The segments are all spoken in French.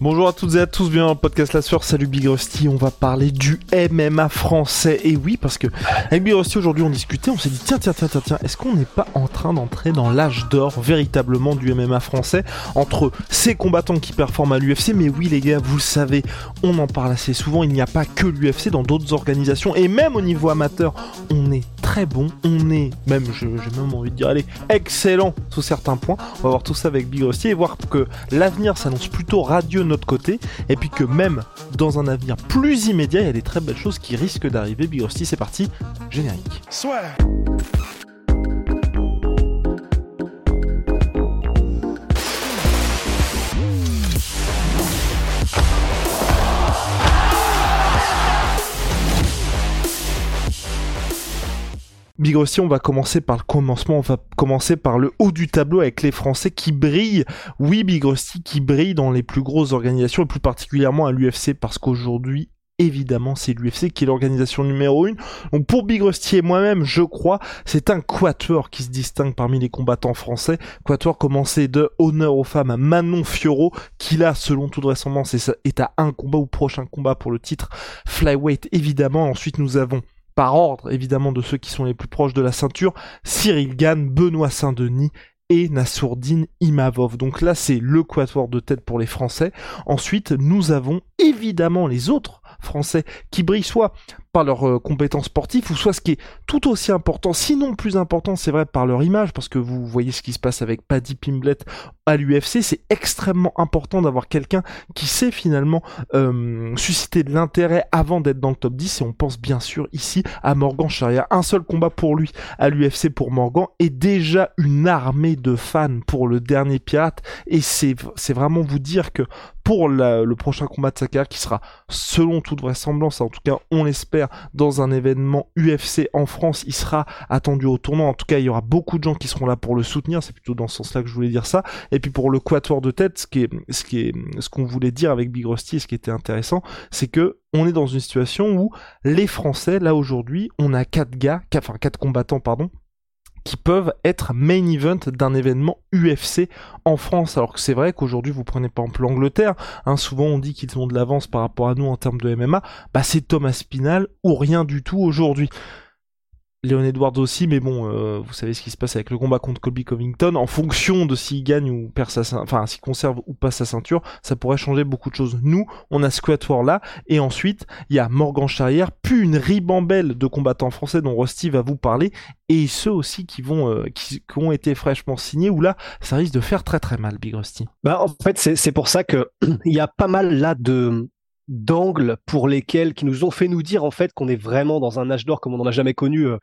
Bonjour à toutes et à tous, bienvenue dans le podcast La Sueur, salut Big Rusty, on va parler du MMA français. Et oui, parce que avec Big Rusty aujourd'hui on discutait, on s'est dit tiens, tiens, tiens, tiens, tiens, est-ce qu'on n'est pas en train d'entrer dans l'âge d'or véritablement du MMA français entre ces combattants qui performent à l'UFC Mais oui les gars, vous le savez, on en parle assez souvent, il n'y a pas que l'UFC dans d'autres organisations, et même au niveau amateur, on est très bon, on est même, j'ai même envie de dire, allez, excellent sous certains points. On va voir tout ça avec Big Rusty et voir que l'avenir s'annonce plutôt radieux notre côté, et puis que même dans un avenir plus immédiat, il y a des très belles choses qui risquent d'arriver. Big c'est parti, générique. Big Rusty, on va commencer par le commencement, on va commencer par le haut du tableau avec les Français qui brillent. Oui, Big Rusty qui brille dans les plus grosses organisations et plus particulièrement à l'UFC parce qu'aujourd'hui, évidemment, c'est l'UFC qui est l'organisation numéro une. Donc pour Big Rusty et moi-même, je crois, c'est un quatuor qui se distingue parmi les combattants français. Quatuor commencé de honneur aux femmes à Manon Fioro, qui là, selon toute vraisemblance, est à un combat ou prochain combat pour le titre flyweight, évidemment. Ensuite, nous avons par ordre évidemment de ceux qui sont les plus proches de la ceinture, Cyril Gann, Benoît Saint-Denis et Nassourdine Imavov. Donc là, c'est le quatuor de tête pour les Français. Ensuite, nous avons évidemment les autres Français qui brillent soit par leurs euh, compétences sportives ou soit ce qui est tout aussi important, sinon plus important, c'est vrai, par leur image, parce que vous voyez ce qui se passe avec Paddy Pimblet à l'UFC, c'est extrêmement important d'avoir quelqu'un qui sait finalement euh, susciter de l'intérêt avant d'être dans le top 10, et on pense bien sûr ici à Morgan Charrière. Un seul combat pour lui à l'UFC pour Morgan, et déjà une armée de fans pour le dernier pirate, et c'est vraiment vous dire que pour le prochain combat de sa qui sera selon toute vraisemblance, en tout cas on l'espère, dans un événement UFC en France, il sera attendu au tournoi. En tout cas, il y aura beaucoup de gens qui seront là pour le soutenir. C'est plutôt dans ce sens-là que je voulais dire ça. Et puis pour le quatuor de tête, ce qu'on voulait dire avec Big Rusty, ce qui était intéressant, c'est que on est dans une situation où les Français, là aujourd'hui, on a quatre gars, quatre combattants, pardon, qui peuvent être main event d'un événement UFC en France. Alors que c'est vrai qu'aujourd'hui, vous prenez par exemple l'Angleterre, hein, souvent on dit qu'ils ont de l'avance par rapport à nous en termes de MMA, bah c'est Thomas Spinal ou rien du tout aujourd'hui. Léon Edwards aussi, mais bon, euh, vous savez ce qui se passe avec le combat contre Colby Covington. En fonction de s'il gagne ou perd sa enfin s'il conserve ou pas sa ceinture, ça pourrait changer beaucoup de choses. Nous, on a ce quatuor là, et ensuite il y a Morgan Charrière, puis une ribambelle de combattants français dont Rusty va vous parler, et ceux aussi qui vont, euh, qui, qui, ont été fraîchement signés. Où là, ça risque de faire très très mal, Big Rusty. Bah en fait, c'est pour ça que il y a pas mal là de d'angles pour lesquels qui nous ont fait nous dire en fait qu'on est vraiment dans un âge d'or comme on n'en a jamais connu euh,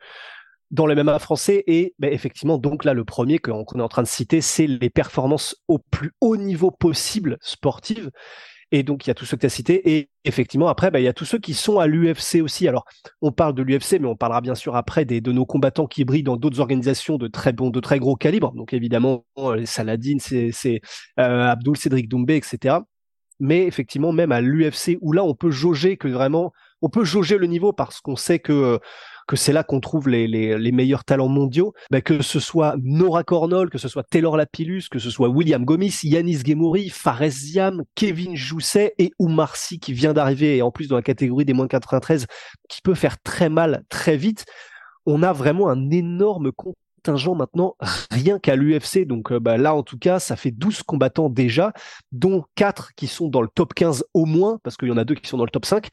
dans le MMA français. Et ben, effectivement donc là le premier qu'on est en train de citer c'est les performances au plus haut niveau possible sportives. Et donc il y a tous ceux que tu as cités. Et effectivement après ben, il y a tous ceux qui sont à l'UFC aussi. Alors on parle de l'UFC mais on parlera bien sûr après des, de nos combattants qui brillent dans d'autres organisations de très bons de très gros calibre donc évidemment les Saladin c'est euh, Abdul Cédric Doumbé etc mais effectivement même à l'UFC où là on peut jauger que vraiment on peut jauger le niveau parce qu'on sait que que c'est là qu'on trouve les, les, meilleurs talents mondiaux, bah que ce soit Nora Cornol, que ce soit Taylor Lapillus, que ce soit William Gomis, Yanis Gemouri, Fares Ziam, Kevin Jousset et Oumar qui vient d'arriver et en plus dans la catégorie des moins 93 qui peut faire très mal très vite. On a vraiment un énorme contingent maintenant rien qu'à l'UFC. Donc bah, là, en tout cas, ça fait 12 combattants déjà, dont 4 qui sont dans le top 15 au moins, parce qu'il y en a deux qui sont dans le top 5.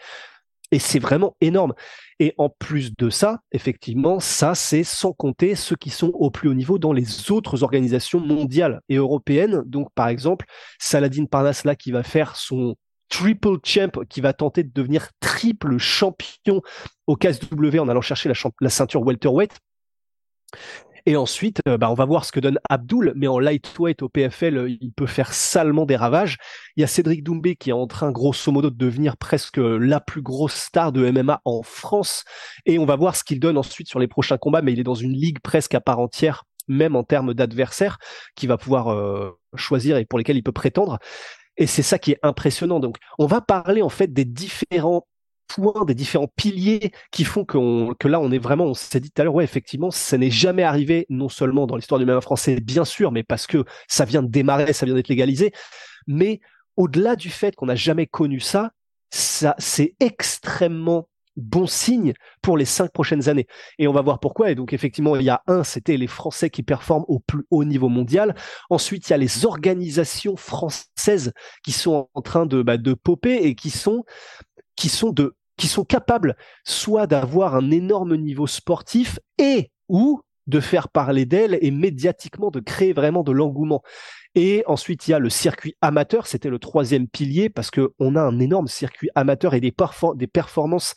Et c'est vraiment énorme. Et en plus de ça, effectivement, ça, c'est sans compter ceux qui sont au plus haut niveau dans les autres organisations mondiales et européennes. Donc, par exemple, Saladin Parnasse, là, qui va faire son triple champ, qui va tenter de devenir triple champion au KSW en allant chercher la, la ceinture welterweight. Et ensuite, euh, bah, on va voir ce que donne Abdul, mais en lightweight au PFL, euh, il peut faire salement des ravages. Il y a Cédric Doumbé qui est en train, grosso modo, de devenir presque la plus grosse star de MMA en France. Et on va voir ce qu'il donne ensuite sur les prochains combats, mais il est dans une ligue presque à part entière, même en termes d'adversaires, qui va pouvoir euh, choisir et pour lesquels il peut prétendre. Et c'est ça qui est impressionnant. Donc, on va parler en fait des différents points, des différents piliers qui font que là, on est vraiment, on s'est dit tout à l'heure, ouais, effectivement, ça n'est jamais arrivé, non seulement dans l'histoire du MMA français, bien sûr, mais parce que ça vient de démarrer, ça vient d'être légalisé, mais au-delà du fait qu'on n'a jamais connu ça, ça, c'est extrêmement bon signe pour les cinq prochaines années. Et on va voir pourquoi. Et donc, effectivement, il y a un, c'était les Français qui performent au plus haut niveau mondial. Ensuite, il y a les organisations françaises qui sont en train de, bah, popper et qui sont, qui sont de qui sont capables soit d'avoir un énorme niveau sportif et ou de faire parler d'elles et médiatiquement de créer vraiment de l'engouement. Et ensuite, il y a le circuit amateur, c'était le troisième pilier parce que on a un énorme circuit amateur et des, des performances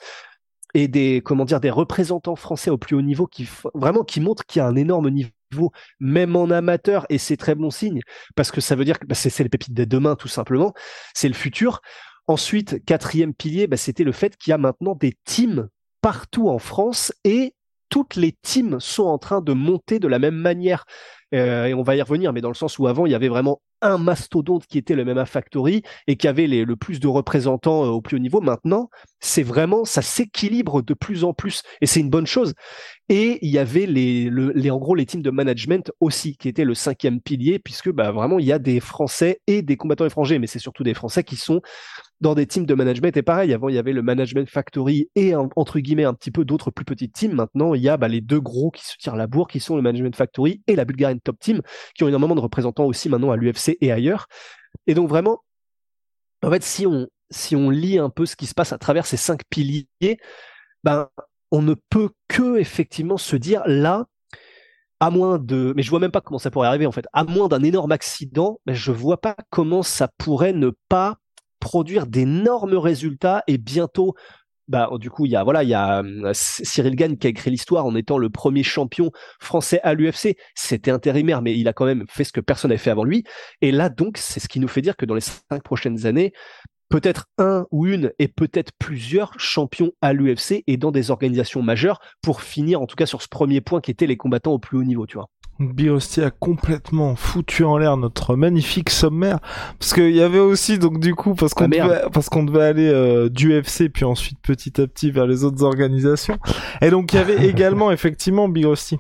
et des comment dire des représentants français au plus haut niveau qui vraiment qui montrent qu'il y a un énorme niveau même en amateur et c'est très bon signe parce que ça veut dire que bah, c'est les pépites de demain tout simplement, c'est le futur. Ensuite, quatrième pilier, bah, c'était le fait qu'il y a maintenant des teams partout en France et toutes les teams sont en train de monter de la même manière. Euh, et on va y revenir, mais dans le sens où avant, il y avait vraiment un mastodonte qui était le MMA Factory et qui avait le plus de représentants euh, au plus haut niveau. Maintenant, c'est vraiment, ça s'équilibre de plus en plus et c'est une bonne chose. Et il y avait les, les, en gros, les teams de management aussi, qui étaient le cinquième pilier, puisque bah, vraiment, il y a des Français et des combattants étrangers, mais c'est surtout des Français qui sont dans des teams de management. Et pareil, avant, il y avait le Management Factory et, entre guillemets, un petit peu d'autres plus petites teams. Maintenant, il y a bah, les deux gros qui se tirent la bourre, qui sont le Management Factory et la Bulgarian Top Team, qui ont énormément de représentants aussi maintenant à l'UFC et ailleurs. Et donc, vraiment, en fait, si on, si on lit un peu ce qui se passe à travers ces cinq piliers, ben, on ne peut que effectivement se dire là, à moins de, mais je vois même pas comment ça pourrait arriver en fait, à moins d'un énorme accident, ben, je vois pas comment ça pourrait ne pas produire d'énormes résultats et bientôt bah, du coup, il y a voilà, il y a euh, Cyril Gann qui a écrit l'histoire en étant le premier champion français à l'UFC. C'était intérimaire, mais il a quand même fait ce que personne n'avait fait avant lui. Et là, donc, c'est ce qui nous fait dire que dans les cinq prochaines années, peut-être un ou une et peut-être plusieurs champions à l'UFC et dans des organisations majeures pour finir en tout cas sur ce premier point qui était les combattants au plus haut niveau, tu vois. Biosti a complètement foutu en l'air notre magnifique sommaire. Parce qu'il y avait aussi donc du coup parce qu'on ah, devait, parce qu'on devait aller euh, du FC puis ensuite petit à petit vers les autres organisations. Et donc il y avait également effectivement Biosti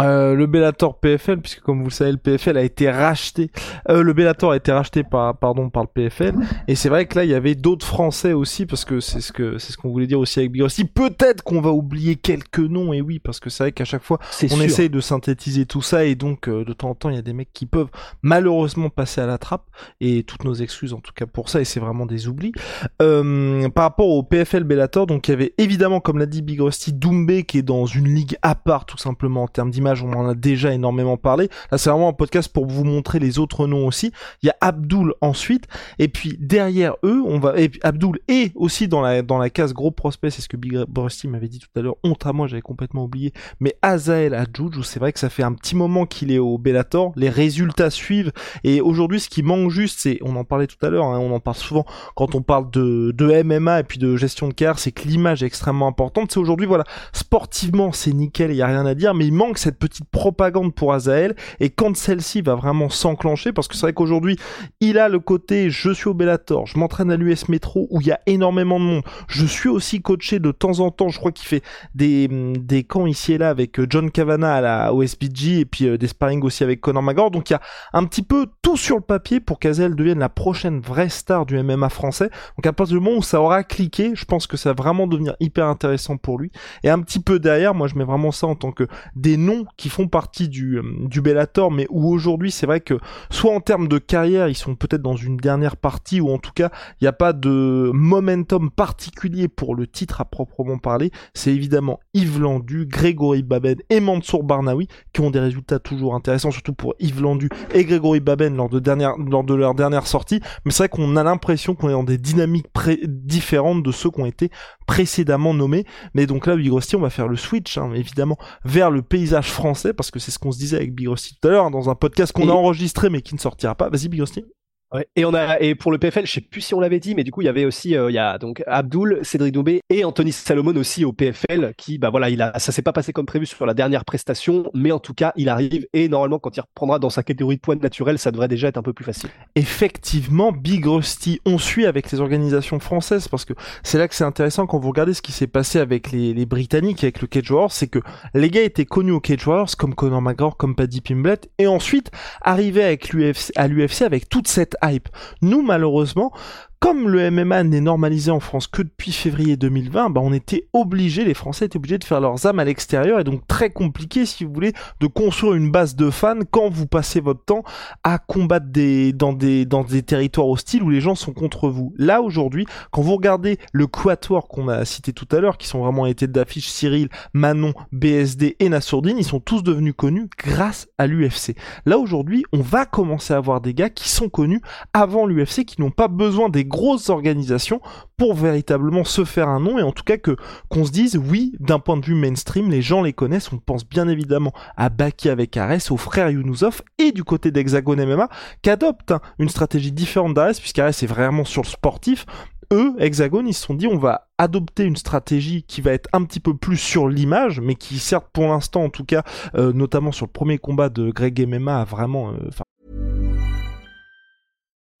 euh, le Bellator PFL, puisque comme vous le savez, le PFL a été racheté. Euh, le Bellator a été racheté par, pardon, par le PFL. Et c'est vrai que là, il y avait d'autres Français aussi, parce que c'est ce que c'est ce qu'on voulait dire aussi avec Bigossi. Peut-être qu'on va oublier quelques noms, et oui, parce que c'est vrai qu'à chaque fois, on essaye de synthétiser tout ça, et donc euh, de temps en temps, il y a des mecs qui peuvent malheureusement passer à la trappe. Et toutes nos excuses en tout cas pour ça, et c'est vraiment des oublis. Par rapport au PFL Bellator, donc il y avait évidemment, comme l'a dit Big Rusty, Doumbé qui est dans une ligue à part tout simplement en termes d'image on en a déjà énormément parlé. Là, c'est vraiment un podcast pour vous montrer les autres noms aussi. Il y a Abdul ensuite, et puis derrière eux, on va, et Abdul est aussi dans la, dans la case gros prospect, c'est ce que Big Rusty m'avait dit tout à l'heure, honte à moi, j'avais complètement oublié, mais Azael Adjouj, c'est vrai que ça fait un petit moment qu'il est au Bellator, les résultats suivent, et aujourd'hui, ce qui manque juste, c'est, on en parlait tout à l'heure, hein, on en parle souvent quand on parle de, de MMA et puis de gestion de carrière, c'est que l'image est extrêmement importante, c'est aujourd'hui, voilà, sportivement, c'est nickel, il y a rien à dire, mais il manque cette petite propagande pour Azael et quand celle-ci va vraiment s'enclencher parce que c'est vrai qu'aujourd'hui il a le côté je suis au Bellator, je m'entraîne à l'US Metro où il y a énormément de monde, je suis aussi coaché de temps en temps, je crois qu'il fait des, des camps ici et là avec euh, John Cavana à la OSBG et puis euh, des sparring aussi avec Conor McGregor. Donc il y a un petit peu tout sur le papier pour qu'Azael devienne la prochaine vraie star du MMA français. Donc à partir du moment où ça aura cliqué je pense que ça va vraiment devenir hyper intéressant pour lui. Et un petit peu derrière moi je mets vraiment ça en tant que des noms qui font partie du, euh, du Bellator, mais où aujourd'hui c'est vrai que soit en termes de carrière, ils sont peut-être dans une dernière partie, ou en tout cas il n'y a pas de momentum particulier pour le titre à proprement parler. C'est évidemment Yves Landu, Grégory Baben et Mansour Barnaoui qui ont des résultats toujours intéressants, surtout pour Yves Landu et Grégory Baben lors de, dernière, lors de leur dernière sortie. Mais c'est vrai qu'on a l'impression qu'on est dans des dynamiques différentes de ceux qui ont été précédemment nommés. Mais donc là, Bigrosti, on va faire le switch, hein, évidemment, vers le paysage français, parce que c'est ce qu'on se disait avec Big Rusty tout à l'heure, hein, dans un podcast qu'on Et- a enregistré mais qui ne sortira pas. Vas-y, Big Rusty. Et on a et pour le PFL, je sais plus si on l'avait dit, mais du coup il y avait aussi euh, il y a donc Abdul, Cédric Doumbé et Anthony Salomon aussi au PFL qui bah voilà il a ça s'est pas passé comme prévu sur la dernière prestation, mais en tout cas il arrive et normalement quand il reprendra dans sa catégorie de points naturels, ça devrait déjà être un peu plus facile. effectivement, Big Rusty, on suit avec les organisations françaises parce que c'est là que c'est intéressant quand vous regardez ce qui s'est passé avec les, les Britanniques, avec le Cage Warriors, c'est que les gars étaient connus au Cage Warriors comme Conor McGregor, comme Paddy Pimblett, et ensuite arrivaient avec à l'UFC avec toute cette Nous, malheureusement, comme le MMA n'est normalisé en France que depuis février 2020, bah on était obligés, les Français étaient obligés de faire leurs âmes à l'extérieur et donc très compliqué, si vous voulez, de construire une base de fans quand vous passez votre temps à combattre des, dans des, dans des territoires hostiles où les gens sont contre vous. Là, aujourd'hui, quand vous regardez le quatuor qu'on a cité tout à l'heure, qui sont vraiment été d'affiche Cyril, Manon, BSD et Nassourdine, ils sont tous devenus connus grâce à l'UFC. Là, aujourd'hui, on va commencer à avoir des gars qui sont connus avant l'UFC, qui n'ont pas besoin des grosses organisations pour véritablement se faire un nom et en tout cas que qu'on se dise oui d'un point de vue mainstream les gens les connaissent. On pense bien évidemment à Baki avec Ares aux frères Younusov et du côté d'Hexagon MMA qui adopte hein, une stratégie différente d'Ares puisqu'Ares est vraiment sur le sportif. Eux, Hexagon, ils se sont dit on va adopter une stratégie qui va être un petit peu plus sur l'image, mais qui certes pour l'instant en tout cas, euh, notamment sur le premier combat de Greg MMA, a vraiment, euh,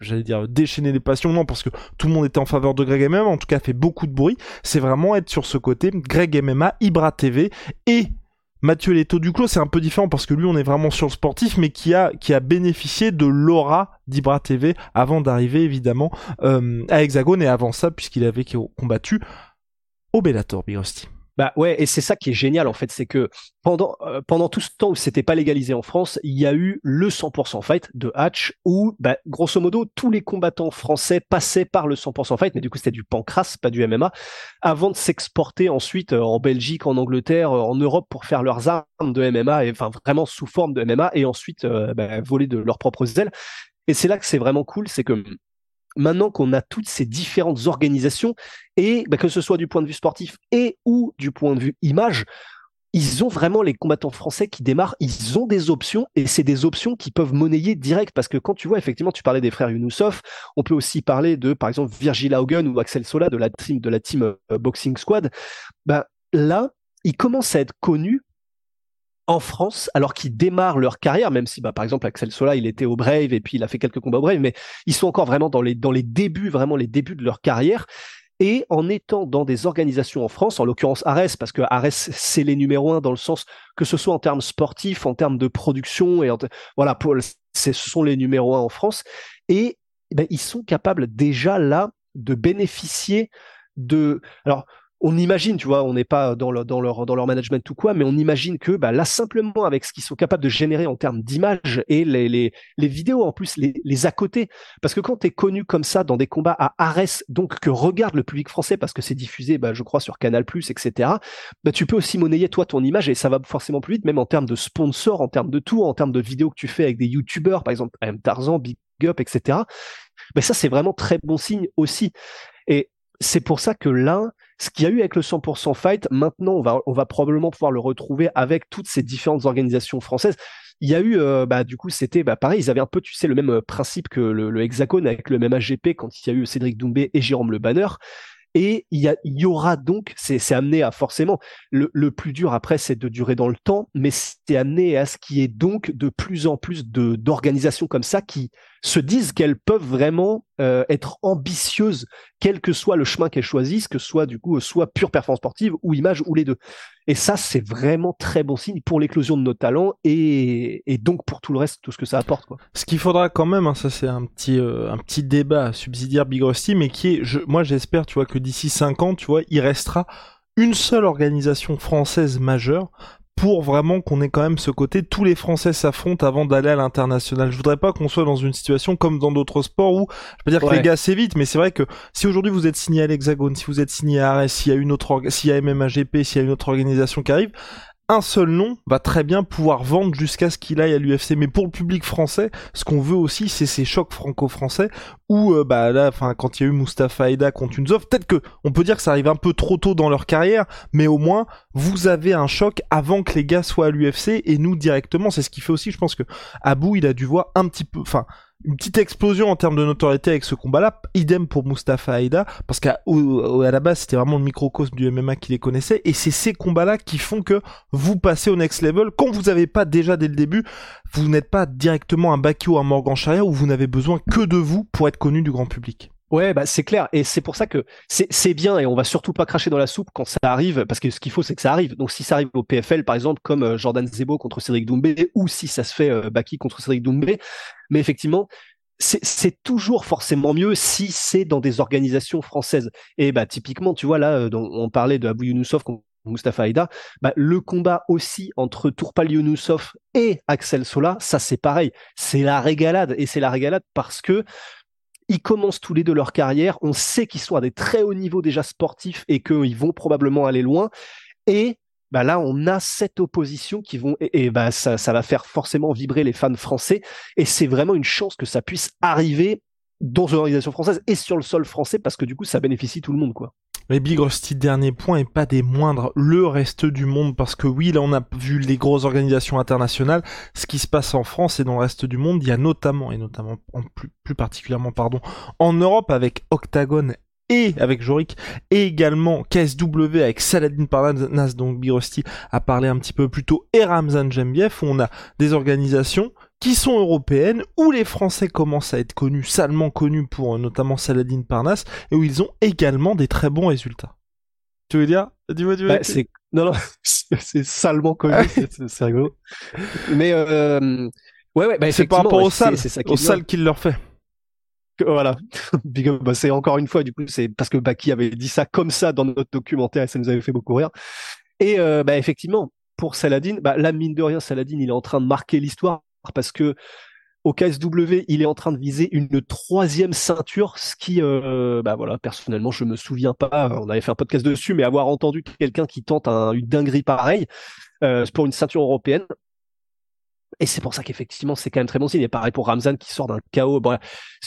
J'allais dire déchaîner les passions, non, parce que tout le monde était en faveur de Greg MMA, en tout cas fait beaucoup de bruit. C'est vraiment être sur ce côté Greg MMA, Ibra TV et Mathieu Leto Duclos, c'est un peu différent parce que lui, on est vraiment sur le sportif, mais qui a, bénéficié de l'aura d'Ibra TV avant d'arriver évidemment euh, à Hexagone et avant ça, puisqu'il avait combattu au Bellator, Big Rusty. Bah ouais, et c'est ça qui est génial en fait, c'est que pendant euh, pendant tout ce temps où c'était pas légalisé en France, il y a eu le 100% fight de Hatch où bah, grosso modo tous les combattants français passaient par le 100% fight, mais du coup c'était du pancras, pas du MMA, avant de s'exporter ensuite euh, en Belgique, en Angleterre, euh, en Europe pour faire leurs armes de MMA et enfin vraiment sous forme de MMA et ensuite euh, bah, voler de leurs propres ailes. Et c'est là que c'est vraiment cool, c'est que maintenant qu'on a toutes ces différentes organisations et bah, que ce soit du point de vue sportif et ou du point de vue image, ils ont vraiment les combattants français qui démarrent, ils ont des options et c'est des options qui peuvent monnayer direct parce que quand tu vois effectivement tu parlais des frères Younoussov, on peut aussi parler de par exemple Virgil Haugen ou Axel Sola de la team de la team euh, Boxing Squad. Bah là, ils commencent à être connus en France, alors qu'ils démarrent leur carrière, même si, bah, par exemple, Axel Sola, il était au Brave et puis il a fait quelques combats au Brave, mais ils sont encore vraiment dans les, dans les débuts, vraiment les débuts de leur carrière. Et en étant dans des organisations en France, en l'occurrence Ares, parce que Ares, c'est les numéros un dans le sens que ce soit en termes sportifs, en termes de production, et voilà, ce sont les numéros un en France. Et ben, ils sont capables déjà là de bénéficier de. Alors, on imagine, tu vois, on n'est pas dans, dans, leur, dans leur management ou quoi, mais on imagine que bah, là, simplement avec ce qu'ils sont capables de générer en termes d'image et les, les, les, vidéos en plus, les, les à côté, parce que quand tu es connu comme ça dans des combats à Arès, donc que regarde le public français parce que c'est diffusé, bah, je crois, sur Canal, etc., bah, tu peux aussi monnayer toi ton image et ça va forcément plus vite, même en termes de sponsors, en termes de tout, en termes de vidéos que tu fais avec des youtubeurs, par exemple, M. Tarzan, Big Up, etc. Mais ça, c'est vraiment très bon signe aussi. Et c'est pour ça que là, ce qu'il y a eu avec le 100% fight, maintenant, on va, on va probablement pouvoir le retrouver avec toutes ces différentes organisations françaises. Il y a eu, euh, bah, du coup, c'était bah, pareil, ils avaient un peu, tu sais, le même principe que le, le Hexagone avec le même AGP quand il y a eu Cédric Doumbé et Jérôme Le Banner. Et il y, a, il y aura donc, c'est amené à forcément, le, le plus dur après, c'est de durer dans le temps, mais c'est amené à ce qui est donc de plus en plus d'organisations comme ça qui se disent qu'elles peuvent vraiment euh, être ambitieuses, quel que soit le chemin qu'elles choisissent, que ce soit du coup soit pure performance sportive ou image ou les deux. Et ça, c'est vraiment très bon signe pour l'éclosion de nos talents et, donc pour tout le reste, tout ce que ça apporte. Ce qu'il faudra quand même, hein, ça c'est un petit euh, un petit débat subsidiaire Big Rusty, mais qui est, moi j'espère, tu vois, que d'ici 5 ans, tu vois, il restera une seule organisation française majeure pour vraiment qu'on ait quand même ce côté tous les Français s'affrontent avant d'aller à l'international. Je voudrais pas qu'on soit dans une situation comme dans d'autres sports où je peux dire que les gars c'est vite, mais c'est vrai que si aujourd'hui vous êtes signé à l'Hexagone, si vous êtes signé à Arès, s'il y a une autre, s'il y a MMAGP, s'il y a une autre organisation qui arrive, un seul nom va très bien pouvoir vendre jusqu'à ce qu'il aille à l'UFC. Mais pour le public français, ce qu'on veut aussi, c'est ces chocs franco-français où, euh, bah enfin, quand il y a eu Mustafa Aida contre Unzov, peut-être que on peut dire que ça arrive un peu trop tôt dans leur carrière, mais au moins vous avez un choc avant que les gars soient à l'UFC et nous directement. C'est ce qui fait aussi, je pense que Abou, il a dû voir un petit peu, enfin une petite explosion en termes de notoriété avec ce combat-là. Idem pour Mustafa Aida, parce qu'à la base, c'était vraiment le microcosme du MMA qui les connaissait. Et c'est ces combats-là qui font que vous passez au next level. Quand vous n'avez pas déjà dès le début, vous n'êtes pas directement un Baki ou un Morgan Sharia où vous n'avez besoin que de vous pour être connu du grand public. Ouais, bah c'est clair, et c'est pour ça que c'est bien, et on va surtout pas cracher dans la soupe quand ça arrive, parce que ce qu'il faut, c'est que ça arrive. Donc si ça arrive au PFL, par exemple, comme euh, Jordan Zebo contre Cédric Doumbé, ou si ça se fait euh, Baki contre Cédric Doumbé, mais effectivement, c'est toujours forcément mieux si c'est dans des organisations françaises. Et bah typiquement, tu vois là, euh, on parlait de Abou contre Mustafa Aida, bah, le combat aussi entre Tourpal Younoussov et Axel Sola, ça c'est pareil, c'est la régalade et c'est la régalade parce que ils commencent tous les deux leur carrière. On sait qu'ils sont à des très hauts niveaux déjà sportifs et qu'ils vont probablement aller loin. Et bah là, on a cette opposition qui vont et, bah ça, ça va faire forcément vibrer les fans français. Et c'est vraiment une chance que ça puisse arriver dans une organisation française et sur le sol français parce que du coup, ça bénéficie tout le monde, quoi. Mais Big Rusty, dernier point, et pas des moindres, le reste du monde, parce que oui, là on a vu les grosses organisations internationales, ce qui se passe en France et dans le reste du monde, il y a notamment, et notamment en plus, plus particulièrement, pardon, en Europe avec Octagon et avec Jorik et également KSW avec Saladin Parnas donc Big Rusty a parlé un petit peu plus tôt et Ramzan Jembiev où on a des organisations qui sont européennes, où les Français commencent à être connus, salement connus pour euh, notamment Saladin Parnas, et où ils ont également des très bons résultats. Tu veux dire Dis-moi, dis bah, c'est... Non, non, c'est salement connu, c'est, rigolo. Mais euh... ouais, ouais, bah, c'est par rapport aux salles, aux salles qu'il leur fait. Voilà, bah, c'est encore une fois, du coup, c'est parce que Baki avait dit ça comme ça dans notre documentaire et ça nous avait fait beaucoup rire. Et euh, bah, effectivement, pour Saladin, bah, là, mine de rien, Saladin, il est en train de marquer l'histoire parce que au KSW, il est en train de viser une troisième ceinture, ce qui, euh, bah voilà, personnellement, je me souviens pas. On avait fait un podcast dessus, mais avoir entendu quelqu'un qui tente une dinguerie pareille euh, pour une ceinture européenne. Et c'est pour ça qu'effectivement, c'est quand même très bon signe. Et pareil pour Ramzan qui sort d'un chaos.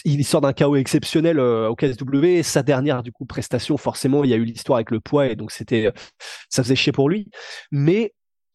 il sort d'un chaos exceptionnel euh, au KSW. sa dernière, du coup, prestation, forcément, il y a eu l'histoire avec le poids et donc c'était, ça faisait chier pour lui. Mais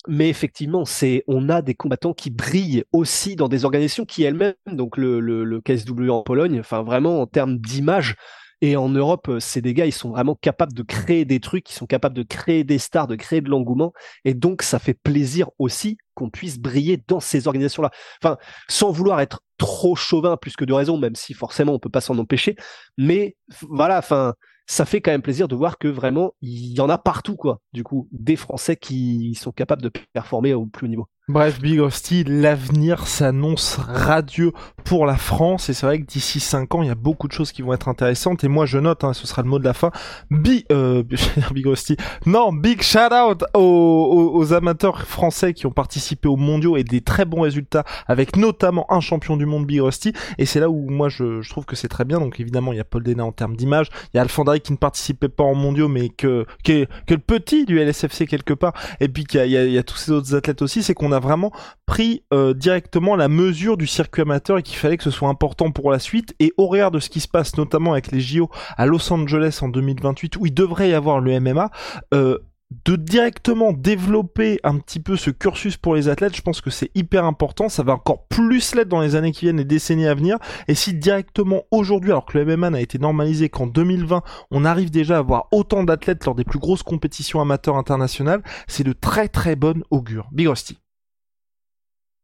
mais effectivement, c'est on a des combattants qui brillent aussi dans des organisations qui elles-mêmes, donc le, le, le KSW en Pologne, enfin vraiment en termes d'image. Et en Europe, c'est des gars, ils sont vraiment capables de créer des trucs, ils sont capables de créer des stars, de créer de l'engouement. Et donc, ça fait plaisir aussi qu'on puisse briller dans ces organisations-là. Enfin, sans vouloir être trop chauvin plus que de raison, même si forcément on peut pas s'en empêcher. Mais voilà, enfin, ça fait quand même plaisir de voir que vraiment il y en a partout quoi. Du coup, des Français qui sont capables de performer au plus haut niveau. Bref, Big l'avenir s'annonce radieux pour la France et c'est vrai que d'ici 5 ans, il y a beaucoup de choses qui vont être intéressantes et moi je note, hein, ce sera le mot de la fin, Big, euh, Big Hostie, non, big shout out aux, aux, amateurs français qui ont participé aux mondiaux et des très bons résultats avec notamment un champion du monde Big Hostie et c'est là où moi je, je trouve que c'est très bien, donc évidemment il y a Paul Dena en termes d'image, il y a Alfandari qui ne participait pas en mondiaux mais que, que, que le petit du LSFC quelque part et puis qu'il y, y, a, tous ces autres athlètes aussi, c'est qu'on a vraiment pris euh, directement la mesure du circuit amateur et qu'il fallait que ce soit important pour la suite. Et au regard de ce qui se passe notamment avec les JO à Los Angeles en 2028, où il devrait y avoir le MMA, euh, de directement développer un petit peu ce cursus pour les athlètes, je pense que c'est hyper important. Ça va encore plus l'être dans les années qui viennent, les décennies à venir. Et si directement aujourd'hui, alors que le MMA n'a été normalisé qu'en 2020, on arrive déjà à avoir autant d'athlètes lors des plus grosses compétitions amateurs internationales, c'est de très très bonne augure. Big Rusty.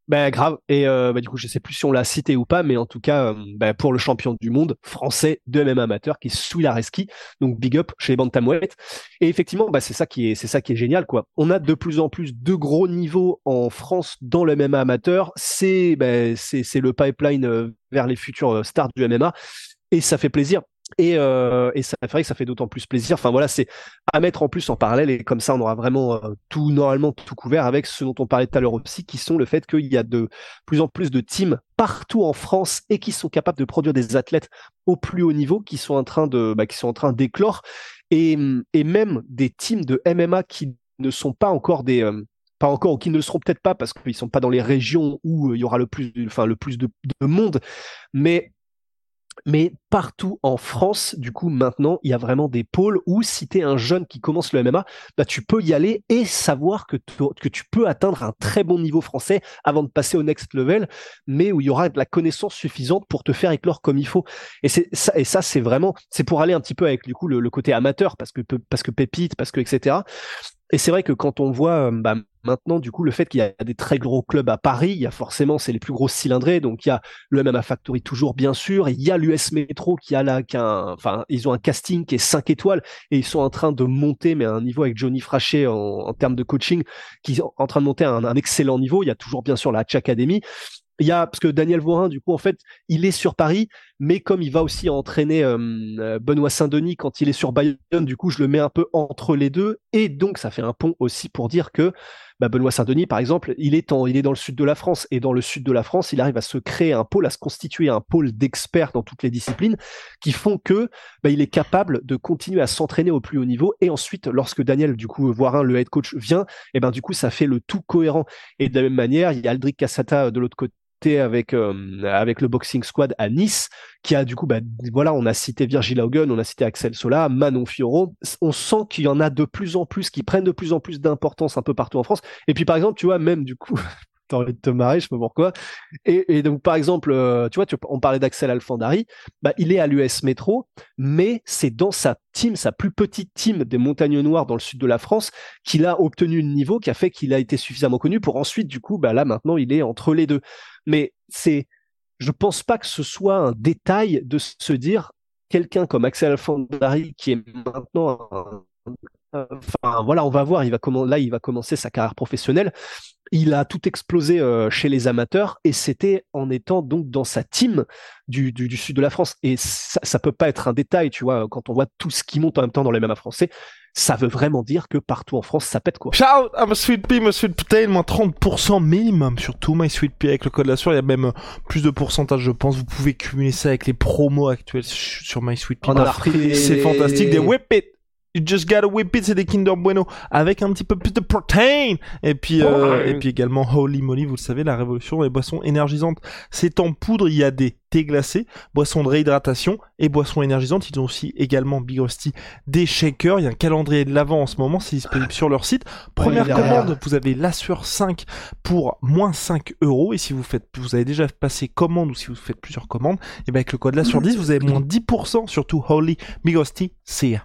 Ben grave. Et euh, bah, du coup, je sais plus si on l'a cité ou pas, mais en tout cas, euh, bah, pour le champion du monde français de MMA amateur, qui est Souilareski, donc big up chez les bantamweight. Et effectivement, bah, c'est ça qui est, c'est ça qui est génial, quoi. On a de plus en plus de gros niveaux en France dans le MMA amateur. C'est, c'est, le pipeline euh, vers les futurs stars du MMA, et ça fait plaisir. Et, euh, ça fait d'autant plus plaisir. Enfin voilà, c'est à mettre en plus en parallèle et comme ça on aura vraiment euh, tout normalement tout couvert avec ce dont on parlait tout à l'heure aussi, qui sont le fait qu'il y a de plus en plus de teams partout en France et qui sont capables de produire des athlètes au plus haut niveau, qui sont en train de, bah, qui sont en train d'éclore et, même des teams de MMA qui ne sont pas encore des euh, pas encore ou qui ne le seront peut-être pas parce qu'ils sont pas dans les régions où il y aura le plus enfin le plus de, de monde mais mais partout en France, du coup, maintenant, il y a vraiment des pôles où si tu es un jeune qui commence le MMA, bah, tu peux y aller et savoir que, que tu peux atteindre un très bon niveau français avant de passer au next level, mais où il y aura de la connaissance suffisante pour te faire éclore comme il faut. Et, ça, c'est vraiment, c'est pour aller un petit peu avec, du coup, le, côté amateur, parce que, parce que pépite, parce que, etc. Et c'est vrai que quand on voit bah, maintenant, du coup, le fait qu'il y a des très gros clubs à Paris, il y a forcément, c'est les plus gros cylindrés, donc il y a le MMA Factory toujours, bien sûr, il y a l'US Metro qui a là, qu'un, enfin, ils ont un casting qui est 5 étoiles et ils sont en train de monter, mais à un niveau avec Johnny Frachet en, en termes de coaching, qui est en train de monter à un, un excellent niveau. Il y a toujours, bien sûr, la Hatch Academy. Il y a parce que Daniel Vorin du coup en fait il est sur Paris mais comme il va aussi entraîner euh, Benoît Saint-Denis quand il est sur Bayonne du coup je le mets un peu entre les deux. Et donc ça fait un pont aussi pour dire que bah, Benoît Saint-Denis par exemple il est en, il est dans le sud de la France. Et dans le sud de la France il arrive à se créer un pôle à se constituer un pôle d'experts dans toutes les disciplines qui font que bah, il est capable de continuer à s'entraîner au plus haut niveau. Et ensuite lorsque Daniel du coup Voirin le head coach vient et ben du coup ça fait le tout cohérent. Et de la même manière il y a Aldric Cassata de l'autre côté avec euh, avec le boxing squad à Nice qui a du coup bah, voilà on a cité Virgil Hogan on a cité Axel Sola Manon Fioro on sent qu'il y en a de plus en plus qui prennent de plus en plus d'importance un peu partout en France. Et puis par exemple tu vois même du coup envie de te marrer, je sais pas pourquoi. Et, donc, par exemple, euh, tu vois, tu, on parlait d'Axel Alfandari, bah, il est à l'US Métro, mais c'est dans sa team, sa plus petite team des Montagnes Noires dans le sud de la France, qu'il a obtenu le niveau qui a fait qu'il a été suffisamment connu pour ensuite, du coup, bah, là, maintenant, il est entre les deux. Mais c'est, je pense pas que ce soit un détail de se dire, quelqu'un comme Axel Alfandari, qui est maintenant Enfin voilà, on va voir. Il va comment là, il va commencer sa carrière professionnelle il a tout explosé euh, chez les amateurs et c'était en étant donc dans sa team du, du, sud de la France. Et ça, ça peut pas être un détail, tu vois, quand on voit tout ce qui monte en même temps dans les MMA français, ça veut vraiment dire que partout en France, ça pète quoi. Shout à ma Sweet Pea, ma Sweet Protein, moins 30% minimum sur tout My Sweet Pea avec le code la sueur. Il y a même plus de pourcentage, je pense. Vous pouvez cumuler ça avec les promos actuels sur My Sweet Pea. C'est fantastique. Des Whip It You just gotta whip it, c'est des Kinder Bueno avec un petit peu plus de protein. Et puis, euh, et puis également Holy Moly, vous le savez, la révolution des boissons énergisantes. C'est en poudre, il y a des thés glacés, boissons de réhydratation et boissons énergisantes. Ils ont aussi également Big Rusty des shakers. Il y a un calendrier de l'avant en ce moment, c'est disponible sur leur site. Première commande, vous avez la sueur 5 pour moins 5 euros. Et si vous faites, vous avez déjà passé commande ou si vous faites plusieurs commandes, et bien avec le code la sur 10, vous avez moins 10% sur tout Holy Big Rusty CA.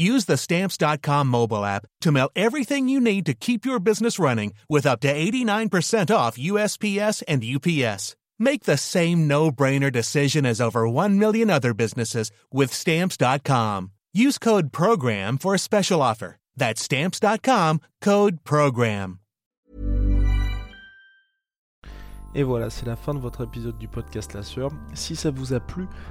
Use the Stamps.com mobile app to mail everything you need to keep your business running with up to 89% off USPS and UPS. Make the same no brainer decision as over 1 million other businesses with Stamps.com. Use code PROGRAM for a special offer. That's Stamps.com code PROGRAM. Et voilà, c'est la fin de votre épisode du podcast La Sœur. Si ça vous a plu,